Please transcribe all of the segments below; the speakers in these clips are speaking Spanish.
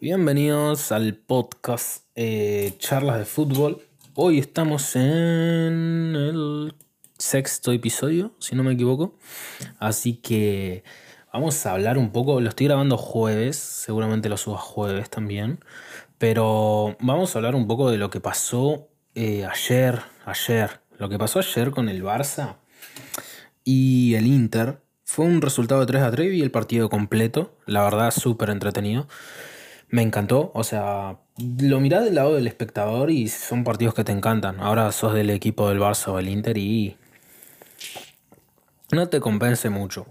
Bienvenidos al podcast eh, Charlas de Fútbol. Hoy estamos en el sexto episodio, si no me equivoco. Así que vamos a hablar un poco. Lo estoy grabando jueves, seguramente lo subo jueves también. Pero vamos a hablar un poco de lo que pasó eh, ayer. Ayer. Lo que pasó ayer con el Barça y el Inter. Fue un resultado de 3 a 3 y el partido completo. La verdad, súper entretenido. Me encantó. O sea, lo mirás del lado del espectador y son partidos que te encantan. Ahora sos del equipo del Barça o del Inter y. No te compense mucho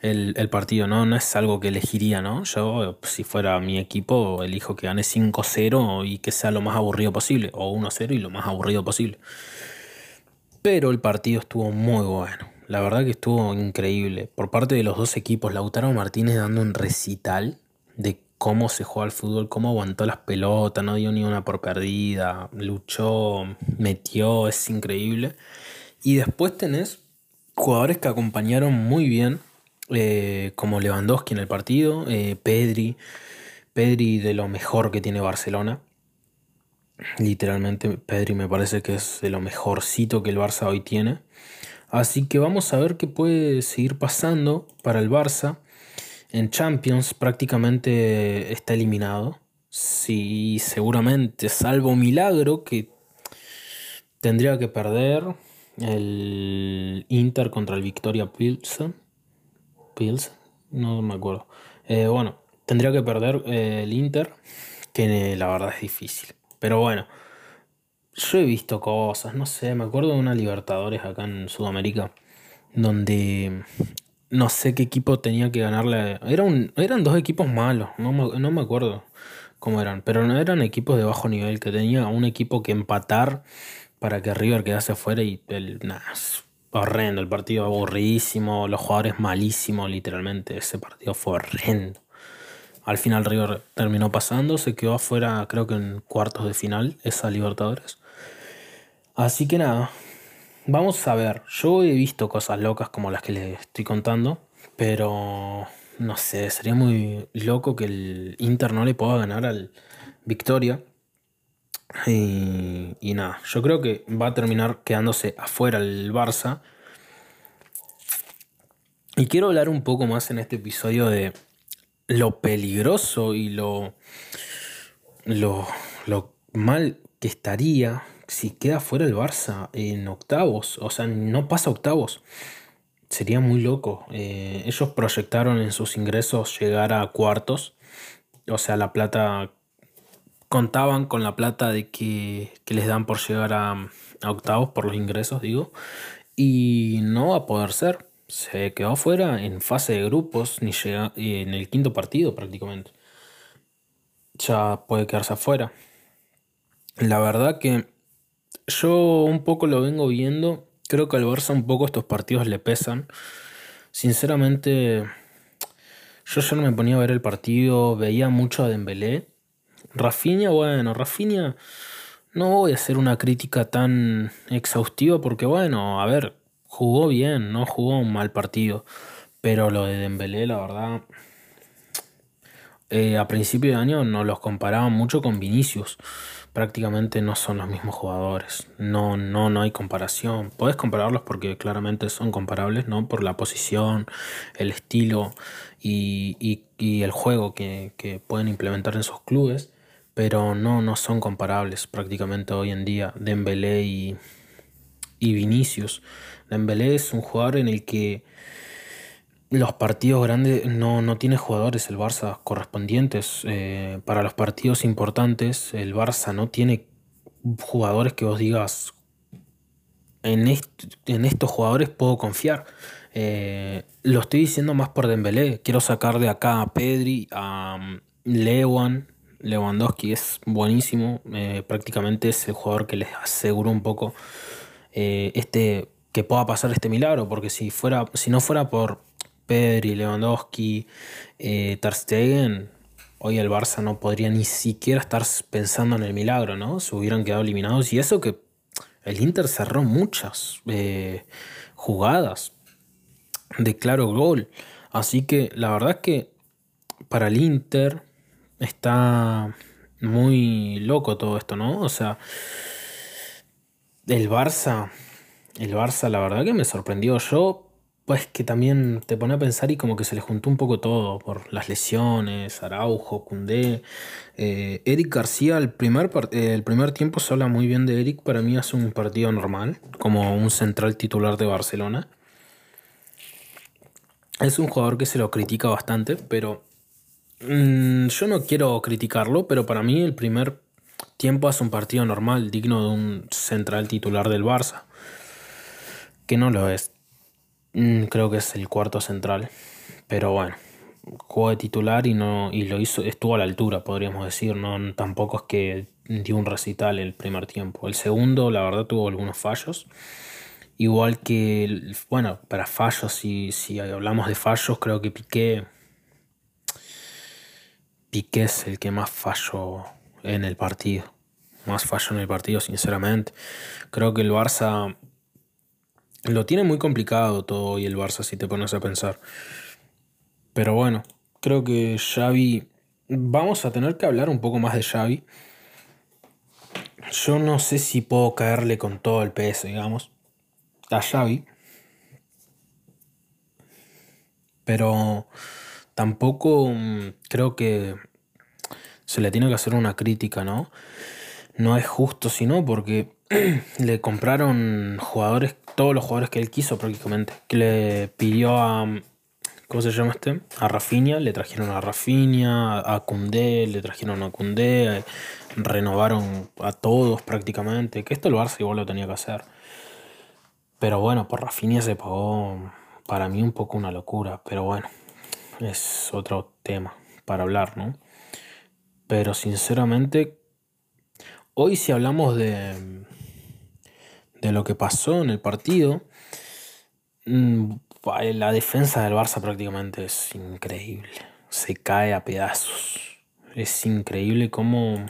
el, el partido, ¿no? No es algo que elegiría, ¿no? Yo, si fuera mi equipo, elijo que gane 5-0 y que sea lo más aburrido posible. O 1-0 y lo más aburrido posible. Pero el partido estuvo muy bueno. La verdad que estuvo increíble. Por parte de los dos equipos, Lautaro Martínez dando un recital de cómo se juega al fútbol, cómo aguantó las pelotas, no dio ni una por perdida, luchó, metió, es increíble. Y después tenés jugadores que acompañaron muy bien, eh, como Lewandowski en el partido, eh, Pedri, Pedri de lo mejor que tiene Barcelona. Literalmente, Pedri me parece que es de lo mejorcito que el Barça hoy tiene. Así que vamos a ver qué puede seguir pasando para el Barça. En Champions prácticamente está eliminado. Sí, seguramente, salvo milagro que tendría que perder el Inter contra el Victoria Pilsen. Pilsen, no me acuerdo. Eh, bueno, tendría que perder eh, el Inter, que la verdad es difícil. Pero bueno, yo he visto cosas, no sé, me acuerdo de una Libertadores acá en Sudamérica, donde no sé qué equipo tenía que ganarle. Era un, eran dos equipos malos, no me, no me acuerdo cómo eran, pero no eran equipos de bajo nivel, que tenía un equipo que empatar para que River quedase fuera y el, nada, horrendo, el partido aburridísimo, los jugadores malísimos, literalmente, ese partido fue horrendo. Al final River terminó pasando, se quedó afuera creo que en cuartos de final, esa Libertadores. Así que nada, vamos a ver. Yo he visto cosas locas como las que les estoy contando, pero no sé, sería muy loco que el Inter no le pueda ganar al Victoria. Y, y nada, yo creo que va a terminar quedándose afuera el Barça. Y quiero hablar un poco más en este episodio de lo peligroso y lo, lo, lo mal que estaría si queda fuera el Barça en octavos. O sea, no pasa octavos. Sería muy loco. Eh, ellos proyectaron en sus ingresos llegar a cuartos. O sea, la plata. Contaban con la plata de que, que les dan por llegar a, octavos por los ingresos, digo. Y no va a poder ser se quedó fuera en fase de grupos, ni llega en el quinto partido prácticamente. Ya puede quedarse afuera. La verdad que yo un poco lo vengo viendo. Creo que al Barça un poco estos partidos le pesan. Sinceramente, yo ya no me ponía a ver el partido, veía mucho a Dembélé. Rafinha, bueno, Rafinha no voy a hacer una crítica tan exhaustiva porque bueno, a ver, jugó bien, no jugó un mal partido. Pero lo de Dembélé, la verdad, eh, a principio de año nos los comparaban mucho con Vinicius. Prácticamente no son los mismos jugadores. No, no, no hay comparación. Puedes compararlos porque claramente son comparables, ¿no? Por la posición, el estilo y, y, y el juego que, que, pueden implementar en sus clubes. Pero no, no son comparables prácticamente hoy en día. Dembélé y, y Vinicius. Dembélé es un jugador en el que los partidos grandes no, no tiene jugadores el Barça correspondientes. Eh, para los partidos importantes el Barça no tiene jugadores que vos digas en, estos jugadores puedo confiar. Eh, lo estoy diciendo más por Dembélé. Quiero sacar de acá a Pedri, a um, Lewan. Lewandowski es buenísimo. Eh, prácticamente es el jugador que les aseguro un poco este, que pueda pasar este milagro, porque si, fuera, si no fuera por Pedri, Lewandowski, eh, hoy el Barça no podría ni siquiera estar pensando en el milagro, ¿no? Se hubieran quedado eliminados y eso que el Inter cerró muchas eh, jugadas de claro gol. Así que la verdad es que para el Inter, está muy loco todo esto, ¿no? O sea, el Barça, el Barça, la verdad que me sorprendió. Yo, pues que también te pone a pensar y como que se le juntó un poco todo por las lesiones, Araujo, Cundé. Eh, Eric García, el primer, el primer tiempo se habla muy bien de Eric. Para mí hace un partido normal, como un central titular de Barcelona. Es un jugador que se lo critica bastante, pero mm, yo no quiero criticarlo, pero para mí el primer tiempo hace un partido normal, digno de un central titular del Barça. Que no lo es. Mm, creo que es el cuarto central. Pero bueno, jugó de titular y no y lo hizo estuvo a la altura, podríamos decir, no tampoco es que dio un recital el primer tiempo. El segundo, la verdad, tuvo algunos fallos. Igual que, bueno, para fallos, si, si hablamos de fallos, creo que Piqué, Piqué es el que más falló en el partido. Más falló en el partido, sinceramente. Creo que el Barça lo tiene muy complicado todo y el Barça, si te pones a pensar. Pero bueno, creo que Xavi... Vamos a tener que hablar un poco más de Xavi. Yo no sé si puedo caerle con todo el peso, digamos a Xavi. Pero tampoco mm, creo que se le tiene que hacer una crítica, ¿no? No es justo, sino porque le compraron jugadores, todos los jugadores que él quiso prácticamente. Que le pidió a. ¿Cómo se llama este? A Rafinha, le trajeron a Rafinha, a Cundé, le trajeron a Cundé, renovaron a todos prácticamente. Que esto el Barça igual lo tenía que hacer. Pero bueno, por Rafinha se pagó para mí un poco una locura. Pero bueno, es otro tema para hablar, ¿no? Pero sinceramente, hoy si hablamos de, de lo que pasó en el partido, mm, la defensa del Barça prácticamente es increíble. Se cae a pedazos. Es increíble cómo,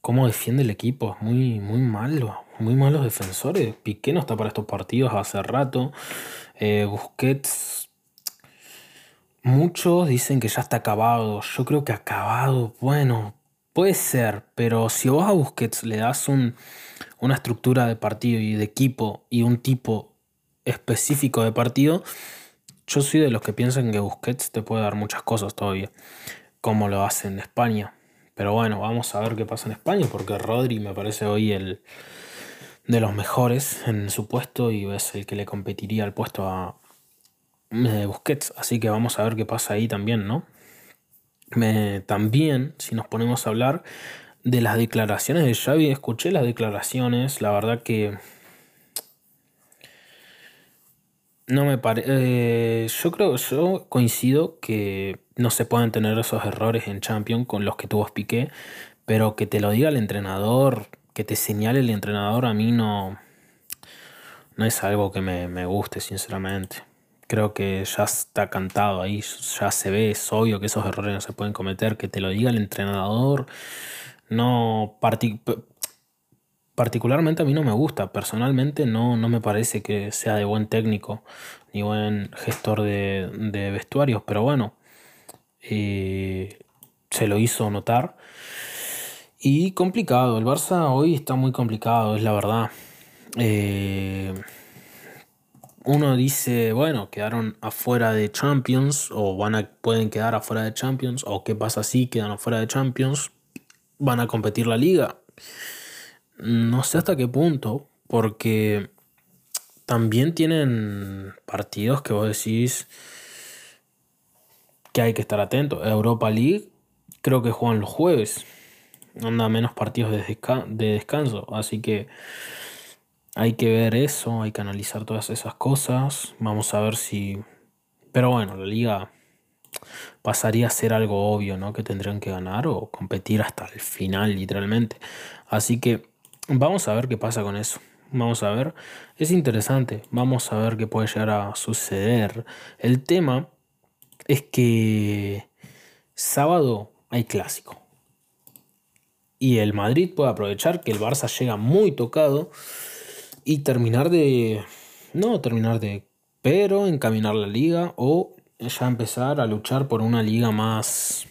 cómo defiende el equipo. Es muy, muy malo muy malos defensores. Piqué no está para estos partidos hace rato. Eh, Busquets. Muchos dicen que ya está acabado. Yo creo que acabado, bueno, puede ser, pero si vos a Busquets le das un, una estructura de partido y de equipo y un tipo específico de partido, yo soy de los que piensan que Busquets te puede dar muchas cosas todavía, como lo hace en España. Pero bueno, vamos a ver qué pasa en España, porque Rodri me parece hoy el, de los mejores en su puesto y es el que le competiría al puesto a eh, Busquets. Así que vamos a ver qué pasa ahí también, ¿no? También, si nos ponemos a hablar de las declaraciones de Xavi, escuché las declaraciones, la verdad que no me parece. Eh, yo creo, yo coincido que no se pueden tener esos errores en Champions con los que tuvo Piqué, pero que te lo diga el entrenador que te señale el entrenador a mí no, no es algo que me, guste, sinceramente. Creo que ya está cantado ahí, ya se ve, es obvio que esos errores no se pueden cometer, que te lo diga el entrenador. No, particularmente a mí no me gusta, personalmente no, no me parece que sea de buen técnico ni buen gestor de, vestuarios, pero bueno, eh, se lo hizo notar. Y complicado, el Barça hoy está muy complicado, es la verdad. Eh, uno dice, bueno, quedaron afuera de Champions o van a, pueden quedar afuera de Champions o qué pasa si quedan afuera de Champions, van a competir la liga. No sé hasta qué punto, porque también tienen partidos que vos decís que hay que estar atento. Europa League creo que juegan los jueves anda menos partidos de, de descanso. Así que hay que ver eso, hay que analizar todas esas cosas. Vamos a ver si... Pero bueno, la liga pasaría a ser algo obvio, ¿no? Que tendrían que ganar o competir hasta el final, literalmente. Así que vamos a ver qué pasa con eso. Vamos a ver. Es interesante. Vamos a ver qué puede llegar a suceder. El tema es que sábado hay clásico y el Madrid puede aprovechar que el Barça llega muy tocado y terminar de... No terminar de... pero encaminar la liga o ya empezar a luchar por una liga más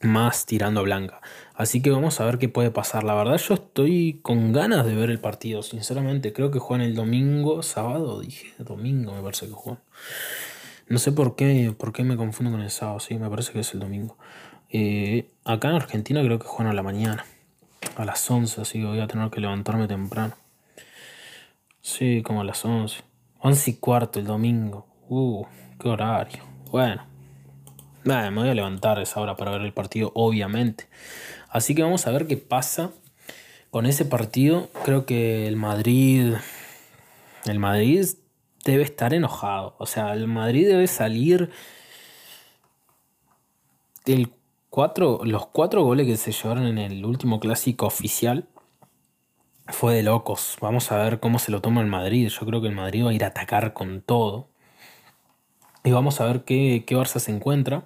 más tirando blanca. Así que vamos a ver qué puede pasar. La verdad yo estoy con ganas de ver el partido, sinceramente. Creo que juegan el domingo, sábado, dije, domingo me parece que juegan. No sé por qué, por qué me confundo con el sábado, sí, me parece que es el domingo. Eh, acá en Argentina creo que juegan a la mañana, a las 11, así que voy a tener que levantarme temprano. Sí, como a las 11. 11 y cuarto el domingo. Uh, qué horario. Bueno. Me voy a levantar a esa hora para ver el partido, obviamente. Así que vamos a ver qué pasa con ese partido. Creo que el Madrid. El Madrid debe estar enojado. O sea, el Madrid debe salir. El cuatro, los cuatro goles que se llevaron en el último clásico oficial fue de locos. Vamos a ver cómo se lo toma el Madrid. Yo creo que el Madrid va a ir a atacar con todo. Y vamos a ver qué, qué Barça se encuentra.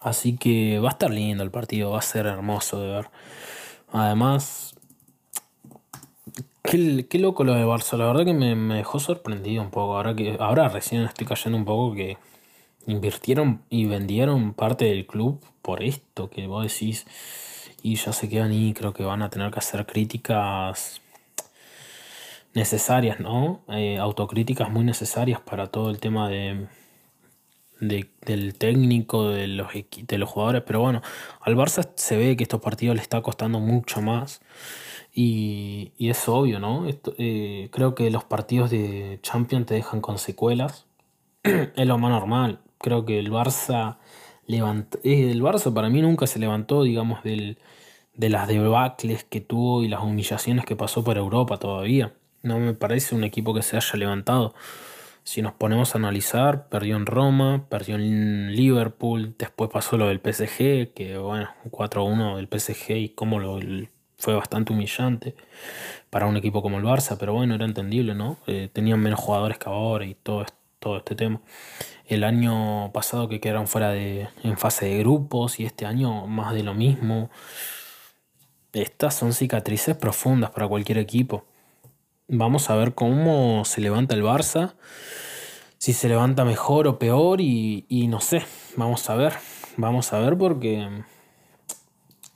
Así que va a estar lindo el partido, va a ser hermoso de ver. Además, qué, qué loco lo de Barça, la verdad que me, me, dejó sorprendido un poco. Ahora, que, ahora recién estoy cayendo un poco que invirtieron y vendieron parte del club por esto que vos decís. Y ya se quedan y creo que van a tener que hacer críticas necesarias, ¿no? Eh, autocríticas muy necesarias para todo el tema de del técnico, de los, de los jugadores, pero bueno, al Barça se ve que estos partidos le está costando mucho más y, es obvio, ¿no? Eh, creo que los partidos de Champions te dejan con secuelas, es lo más normal, creo que el Barça eh, el Barça para mí nunca se levantó, digamos, del, de las debacles que tuvo y las humillaciones que pasó por Europa todavía. No me parece un equipo que se haya levantado. Si nos ponemos a analizar, perdió en Roma, perdió en Liverpool, después pasó lo del PSG, que bueno, 4-1 del PSG y cómo lo fue bastante humillante para un equipo como el Barça, pero bueno, era entendible, ¿no? Eh, tenían menos jugadores que ahora y todo, todo este tema. El año pasado que quedaron fuera de en fase de grupos y este año más de lo mismo. Estas son cicatrices profundas para cualquier equipo. Vamos a ver cómo se levanta el Barça. Si se levanta mejor o peor y, no sé. Vamos a ver. Vamos a ver porque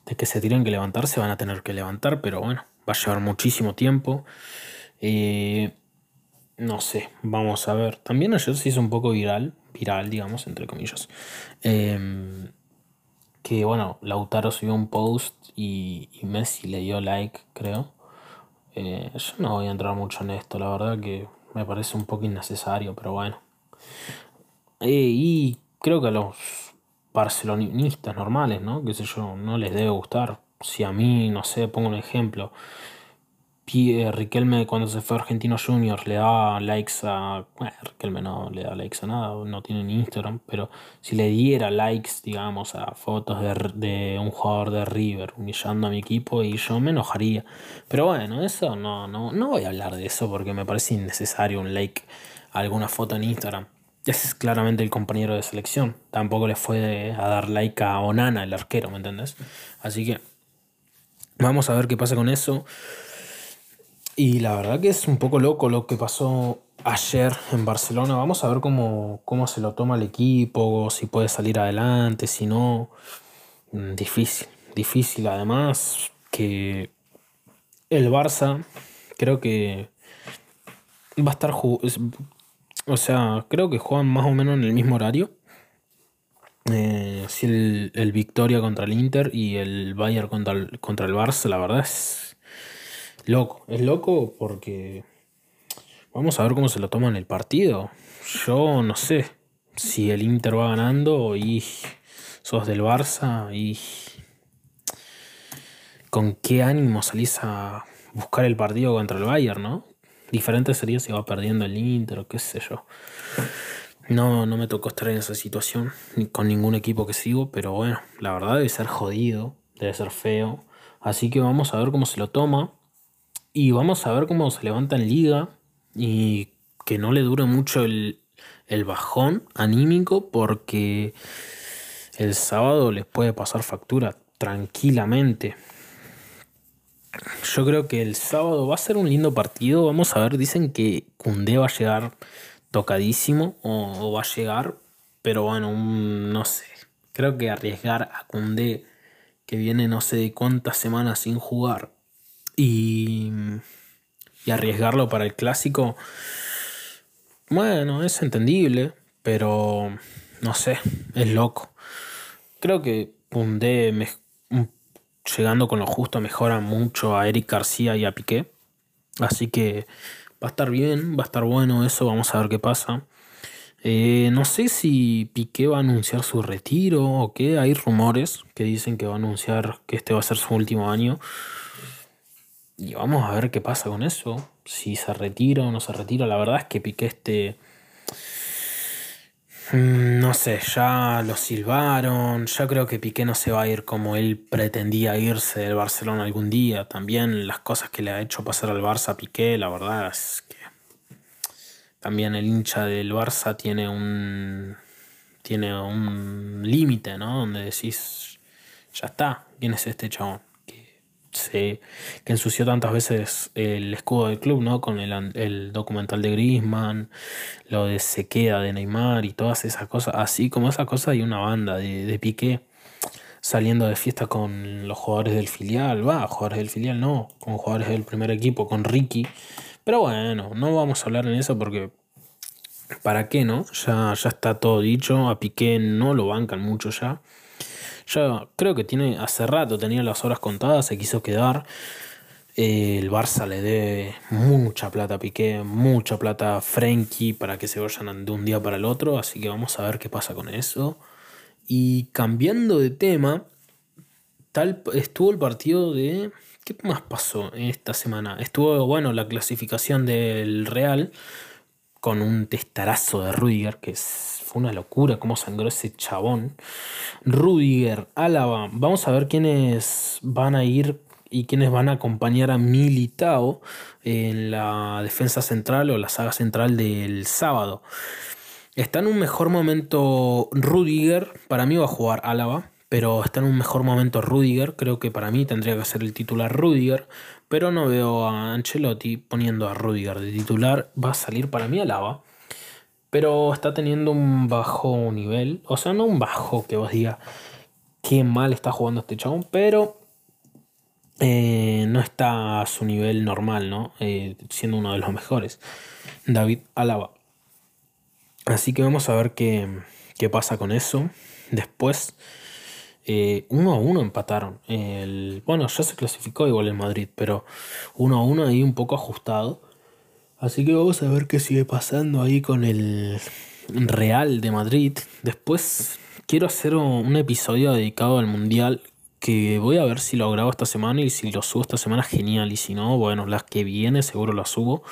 de que se tienen que levantar se van a tener que levantar. Pero bueno, va a llevar muchísimo tiempo. Eh, no sé, vamos a ver. También ayer se hizo un poco viral. Viral, digamos, entre comillas. Em, que bueno, Lautaro subió un post y, y Messi le dio like, creo. Eh, yo no voy a entrar mucho en esto, la verdad que me parece un poco innecesario, pero bueno. Eh, y creo que a los barcelonistas normales, ¿no? Que sé yo, no les debe gustar. Si a mí, no sé, pongo un ejemplo, Riquelme cuando se fue a Argentinos Juniors le daba likes a... Bueno, Riquelme no le da likes a nada, no tiene ni Instagram, pero si le diera likes, digamos, a fotos de, un jugador de River humillando a mi equipo y yo me enojaría. Pero bueno, eso no, no, no voy a hablar de eso porque me parece innecesario un like a alguna foto en Instagram. Ese es claramente el compañero de selección. Tampoco le fue a dar like a Onana, el arquero, ¿me entendés? Así que vamos a ver qué pasa con eso. Y la verdad que es un poco loco lo que pasó ayer en Barcelona. Vamos a ver cómo, cómo se lo toma el equipo, si puede salir adelante, si no. Mm, difícil, difícil. Además que el Barça creo que va a estar... O sea, creo que juegan más o menos en el mismo horario. Eh, si el, el, Victoria contra el Inter y el Bayern contra el, contra el Barça, la verdad es loco. Es loco porque vamos a ver cómo se lo toma en el partido. Yo no sé si el Inter va ganando y sos del Barça y con qué ánimo salís a buscar el partido contra el Bayern, ¿no? Diferente sería si va perdiendo el Inter o qué sé yo. No, no me tocó estar en esa situación con ningún equipo que sigo, pero bueno, la verdad debe ser jodido, debe ser feo. Así que vamos a ver cómo se lo toma. Y vamos a ver cómo se levanta en liga y que no le dure mucho el, bajón anímico porque el sábado les puede pasar factura tranquilamente. Yo creo que el sábado va a ser un lindo partido. Vamos a ver, dicen que Cundé va a llegar tocadísimo o, va a llegar, pero bueno, no sé. Creo que arriesgar a Cundé que viene no sé cuántas semanas sin jugar y, y arriesgarlo para el clásico, bueno, es entendible, pero no sé, es loco. Creo que Pundé llegando con lo justo mejora mucho a Eric García y a Piqué. Así que va a estar bien, va a estar bueno eso, vamos a ver qué pasa. Eh, no sé si Piqué va a anunciar su retiro o qué. Hay rumores que dicen que va a anunciar que este va a ser su último año. Y vamos a ver qué pasa con eso. Si se retira o no se retira. La verdad es que Piqué este... Mm, no sé, ya lo silbaron. Ya creo que Piqué no se va a ir como él pretendía irse del Barcelona algún día. También las cosas que le ha hecho pasar al Barça a Piqué, la verdad es que también el hincha del Barça tiene un, tiene un límite, ¿no? Donde decís, ya está, ¿quién es este chabón? Se, que ensució tantas veces el escudo del club, ¿no? Con el, documental de Griezmann, lo de sequeda de Neymar y todas esas cosas. Así como esa cosa hay una banda de, de Piqué saliendo de fiesta con los jugadores del filial, va, jugadores del filial no, con jugadores del primer equipo, con Ricky pero bueno, no vamos a hablar en eso porque ¿para qué no? Ya, ya está todo dicho, a Piqué no lo bancan mucho ya. Ya creo que tiene hace rato tenía las horas contadas, se quiso quedar. el Barça le debe mucha plata a Piqué, mucha plata a Frenkie para que se vayan de un día para el otro, así que vamos a ver qué pasa con eso. Y cambiando de tema, tal estuvo el partido de ¿Qué más pasó esta semana? Estuvo, bueno, la clasificación del Real con un testarazo de Rudiger, que fue una locura cómo sangró ese chabón. Rudiger, Álava, vamos a ver quiénes van a ir y quiénes van a acompañar a Militao en la defensa central o la saga central del sábado. Está en un mejor momento Rudiger, para mí va a jugar Álava pero está en un mejor momento Rudiger. Creo que para mí tendría que ser el titular Rudiger, pero no veo a Ancelotti poniendo a Rudiger de titular. Va a salir para mí a Lava, pero está teniendo un bajo nivel. O sea, no un bajo que vos digas qué mal está jugando este chabón, pero eh, no está a su nivel normal, ¿no? Eh, siendo uno de los mejores. David Alaba. Así que vamos a ver qué, qué pasa con eso. Después. Eh, uno a uno empataron. El, bueno, ya se clasificó igual el Madrid, pero uno a uno ahí un poco ajustado. Así que vamos a ver qué sigue pasando ahí con el Real de Madrid. Después quiero hacer un episodio dedicado al Mundial que voy a ver si lo grabo esta semana y si lo subo esta semana genial y si no, bueno, las que viene seguro las subo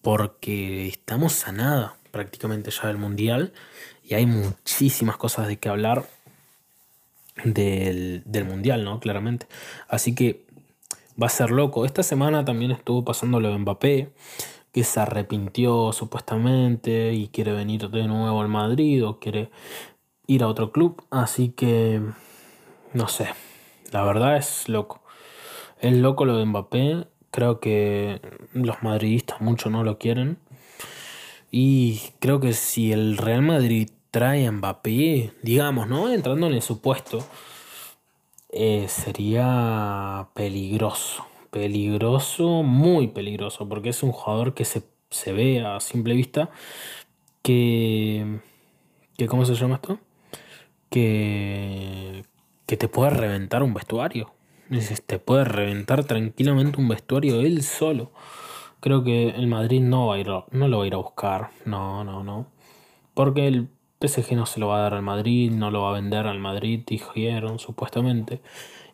porque estamos a nada prácticamente ya del Mundial y hay muchísimas cosas de que hablar del, Mundial, ¿no? Claramente. Así que va a ser loco. Esta semana también estuvo pasando lo de Mbappé, que se arrepintió supuestamente y quiere venir de nuevo al Madrid o quiere ir a otro club. Así que, no sé, la verdad es loco. Es loco lo de Mbappé. Creo que los madridistas mucho no lo quieren. Y creo que si el Real Madrid trae Mbappé, digamos, ¿no? Entrando en el supuesto, eh, sería peligroso. Peligroso, muy peligroso, porque es un jugador que se, ve a simple vista que, que. ¿Cómo se llama esto? Que. que te puede reventar un vestuario. Te puede reventar tranquilamente un vestuario él solo. Creo que el Madrid no va a ir, no lo va a ir a buscar. No, no, no. Porque el PSG no se lo va a dar al Madrid, no lo va a vender al Madrid, dijeron supuestamente.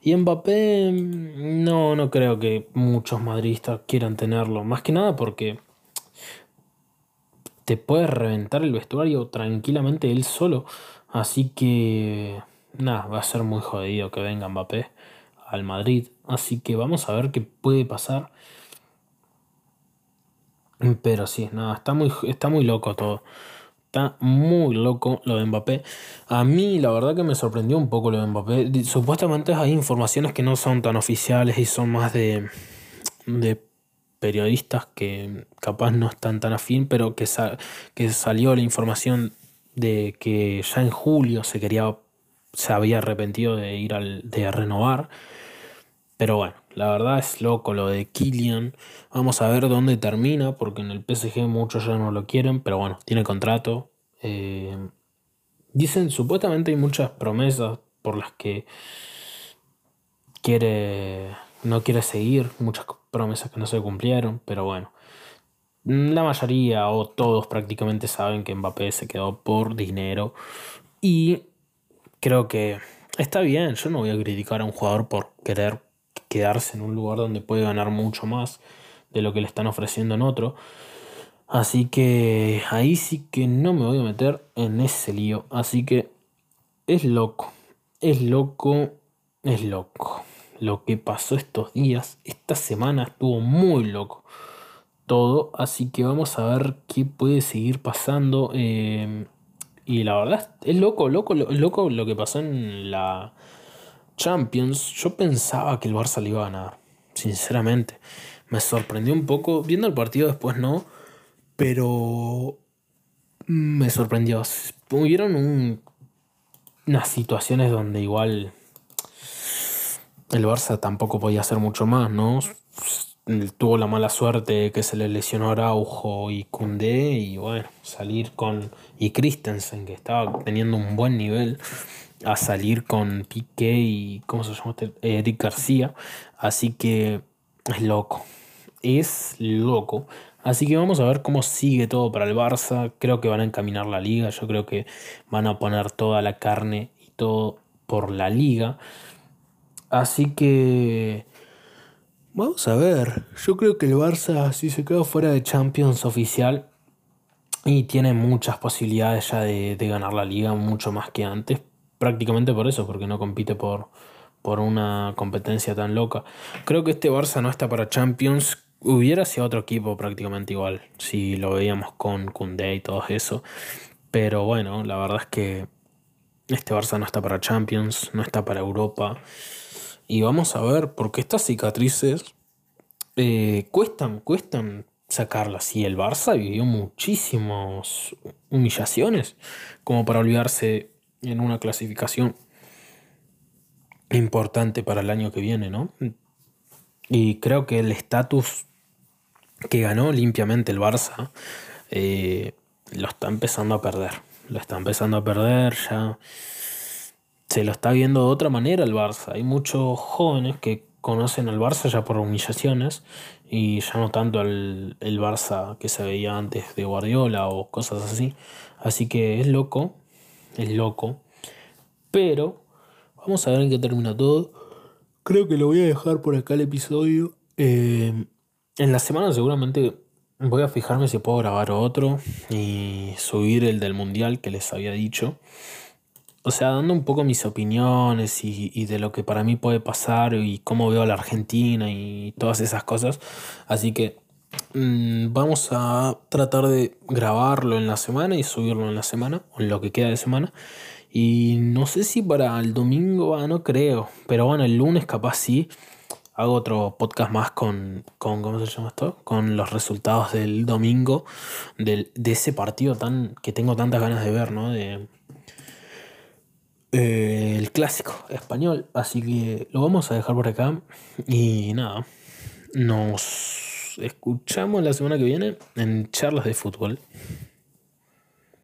Y Mbappé, no, no creo que muchos madridistas quieran tenerlo. Más que nada porque te puede reventar el vestuario tranquilamente él solo. Así que, nada, va a ser muy jodido que venga Mbappé al Madrid. Así que vamos a ver qué puede pasar. Pero sí, nada, está muy, está muy loco todo. Muy loco lo de Mbappé. A mí la verdad que me sorprendió un poco lo de Mbappé. Supuestamente hay informaciones que no son tan oficiales y son más de, de periodistas que capaz no están tan afín, pero que, que salió la información de que ya en julio se quería se había arrepentido de ir al, de renovar. Pero bueno, la verdad es loco lo de Killian. Vamos a ver dónde termina, porque en el PSG muchos ya no lo quieren, pero bueno, tiene contrato. Eh, dicen, supuestamente hay muchas promesas por las que quiere, no quiere seguir, muchas promesas que no se cumplieron, pero bueno. La mayoría o todos prácticamente saben que Mbappé se quedó por dinero y creo que está bien, yo no voy a criticar a un jugador por querer quedarse en un lugar donde puede ganar mucho más de lo que le están ofreciendo en otro. Así que ahí sí que no me voy a meter en ese lío. Así que es loco, es loco, es loco. Lo que pasó estos días, esta semana estuvo muy loco todo. Así que vamos a ver qué puede seguir pasando. Eh, y la verdad es loco, loco, loco lo que pasó en la Champions. Yo pensaba que el Barça le iba a ganar, sinceramente. Me sorprendió un poco, viendo el partido después no, pero me sorprendió. Hubieron unas situaciones donde igual el Barça tampoco podía hacer mucho más, ¿no? tuvo la mala suerte que se le lesionó Araujo y Cundé y bueno, salir con y Christensen que estaba teniendo un buen nivel a salir con Piqué y ¿cómo se llama? Eric García, así que es loco. Es loco. Así que vamos a ver cómo sigue todo para el Barça. Creo que van a encaminar la liga. Yo creo que van a poner toda la carne y todo por la liga. Así que Vamos a ver. Yo creo que el Barça, si se queda fuera de Champions oficial, y tiene muchas posibilidades ya de, ganar la liga, mucho más que antes. Prácticamente por eso, porque no compite por, por una competencia tan loca. Creo que este Barça no está para Champions. Hubiera sido otro equipo prácticamente igual, si lo veíamos con Koundé y todo eso. Pero bueno, la verdad es que este Barça no está para Champions, no está para Europa. Y vamos a ver, porque estas cicatrices eh, cuestan, cuestan sacarlas. Y el Barça vivió muchísimas humillaciones como para olvidarse en una clasificación importante para el año que viene, ¿no? Y creo que el estatus que ganó limpiamente el Barça eh, lo está empezando a perder. Lo está empezando a perder ya se lo está viendo de otra manera el Barça. Hay muchos jóvenes que conocen al Barça ya por humillaciones y ya no tanto el, el Barça que se veía antes de Guardiola o cosas así. Así que es loco, es loco. Pero vamos a ver en qué termina todo. Creo que lo voy a dejar por acá el episodio. Eh, en la semana seguramente voy a fijarme si puedo grabar otro y subir el del mundial que les había dicho o sea, dando un poco mis opiniones y, de lo que para mí puede pasar y cómo veo a la Argentina y todas esas cosas. Así que vamos a tratar de grabarlo en la semana y subirlo en la semana, o en lo que queda de semana. Y no sé si para el domingo, ah, no creo, pero bueno, el lunes capaz sí. Hago otro podcast más con, con ¿cómo se llama esto? Con los resultados del domingo, del, de ese partido tan, que tengo tantas ganas de ver, ¿no? De, eh, el clásico español. Así que lo vamos a dejar por acá. Y nada, nos escuchamos la semana que viene en charlas de fútbol.